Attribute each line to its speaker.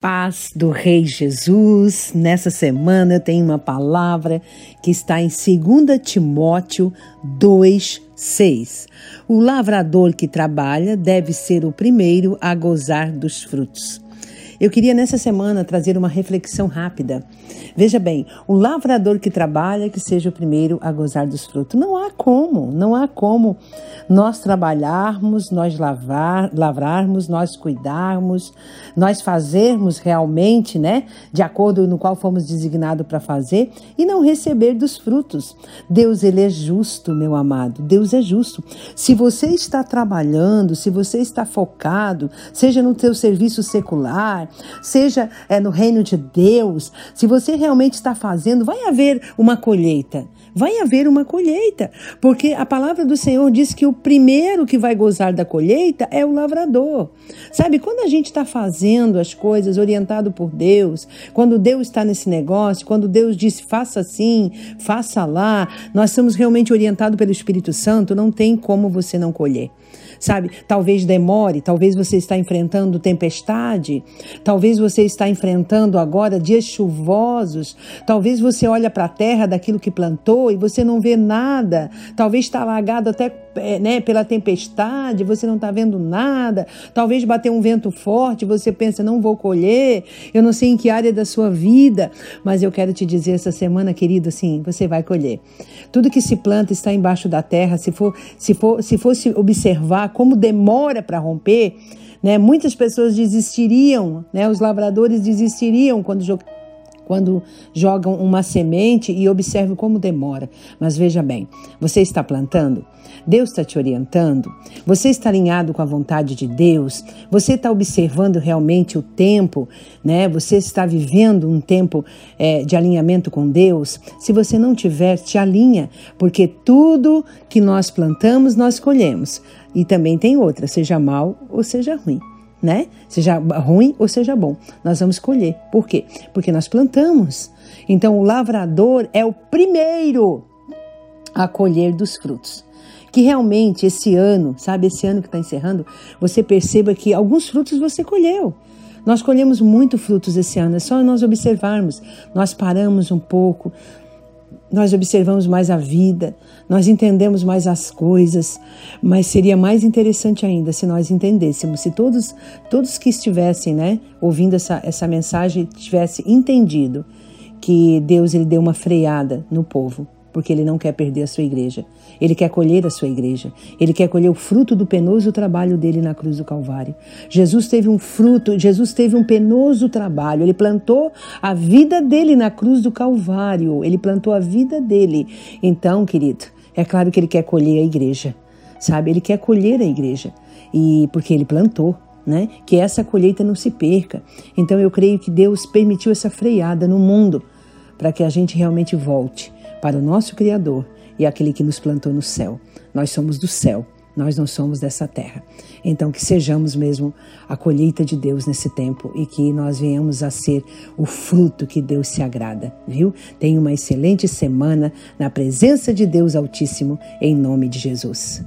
Speaker 1: Paz do Rei Jesus. Nessa semana eu tenho uma palavra que está em 2 Timóteo 2:6. O lavrador que trabalha deve ser o primeiro a gozar dos frutos. Eu queria nessa semana trazer uma reflexão rápida. Veja bem, o lavrador que trabalha que seja o primeiro a gozar dos frutos. Não há como, não há como nós trabalharmos, nós lavar, lavrarmos, nós cuidarmos, nós fazermos realmente, né, de acordo no qual fomos designados para fazer e não receber dos frutos. Deus ele é justo, meu amado. Deus é justo. Se você está trabalhando, se você está focado, seja no teu serviço secular, seja é, no reino de Deus, se você realmente está fazendo, vai haver uma colheita. Vai haver uma colheita, porque a palavra do Senhor diz que o primeiro que vai gozar da colheita é o lavrador. Sabe, quando a gente está fazendo as coisas orientado por Deus, quando Deus está nesse negócio, quando Deus diz faça assim, faça lá, nós somos realmente orientados pelo Espírito Santo, não tem como você não colher sabe? Talvez demore, talvez você está enfrentando tempestade, talvez você está enfrentando agora dias chuvosos, talvez você olha para a terra daquilo que plantou e você não vê nada, talvez está alagado até é, né, pela tempestade, você não está vendo nada, talvez bater um vento forte, você pensa, não vou colher, eu não sei em que área da sua vida, mas eu quero te dizer essa semana, querido, assim, você vai colher. Tudo que se planta está embaixo da terra, se for, se for, se fosse observar como demora para romper, né, muitas pessoas desistiriam, né, os lavradores desistiriam quando quando jogam uma semente e observe como demora. Mas veja bem, você está plantando, Deus está te orientando, você está alinhado com a vontade de Deus, você está observando realmente o tempo, né? Você está vivendo um tempo é, de alinhamento com Deus. Se você não tiver, te alinha, porque tudo que nós plantamos, nós colhemos. E também tem outra, seja mal ou seja ruim né? Seja ruim ou seja bom. Nós vamos colher. Por quê? Porque nós plantamos. Então o lavrador é o primeiro a colher dos frutos. Que realmente esse ano, sabe, esse ano que está encerrando, você perceba que alguns frutos você colheu. Nós colhemos muito frutos esse ano, é só nós observarmos. Nós paramos um pouco, nós observamos mais a vida, nós entendemos mais as coisas, mas seria mais interessante ainda se nós entendêssemos, se todos, todos que estivessem né, ouvindo essa, essa mensagem tivessem entendido que Deus ele deu uma freada no povo porque ele não quer perder a sua igreja. Ele quer colher a sua igreja. Ele quer colher o fruto do penoso trabalho dele na cruz do Calvário. Jesus teve um fruto, Jesus teve um penoso trabalho. Ele plantou a vida dele na cruz do Calvário. Ele plantou a vida dele. Então, querido, é claro que ele quer colher a igreja. Sabe? Ele quer colher a igreja. E porque ele plantou, né? Que essa colheita não se perca. Então eu creio que Deus permitiu essa freada no mundo para que a gente realmente volte para o nosso Criador e aquele que nos plantou no céu. Nós somos do céu, nós não somos dessa terra. Então, que sejamos mesmo a colheita de Deus nesse tempo e que nós venhamos a ser o fruto que Deus se agrada, viu? Tenha uma excelente semana na presença de Deus Altíssimo, em nome de Jesus.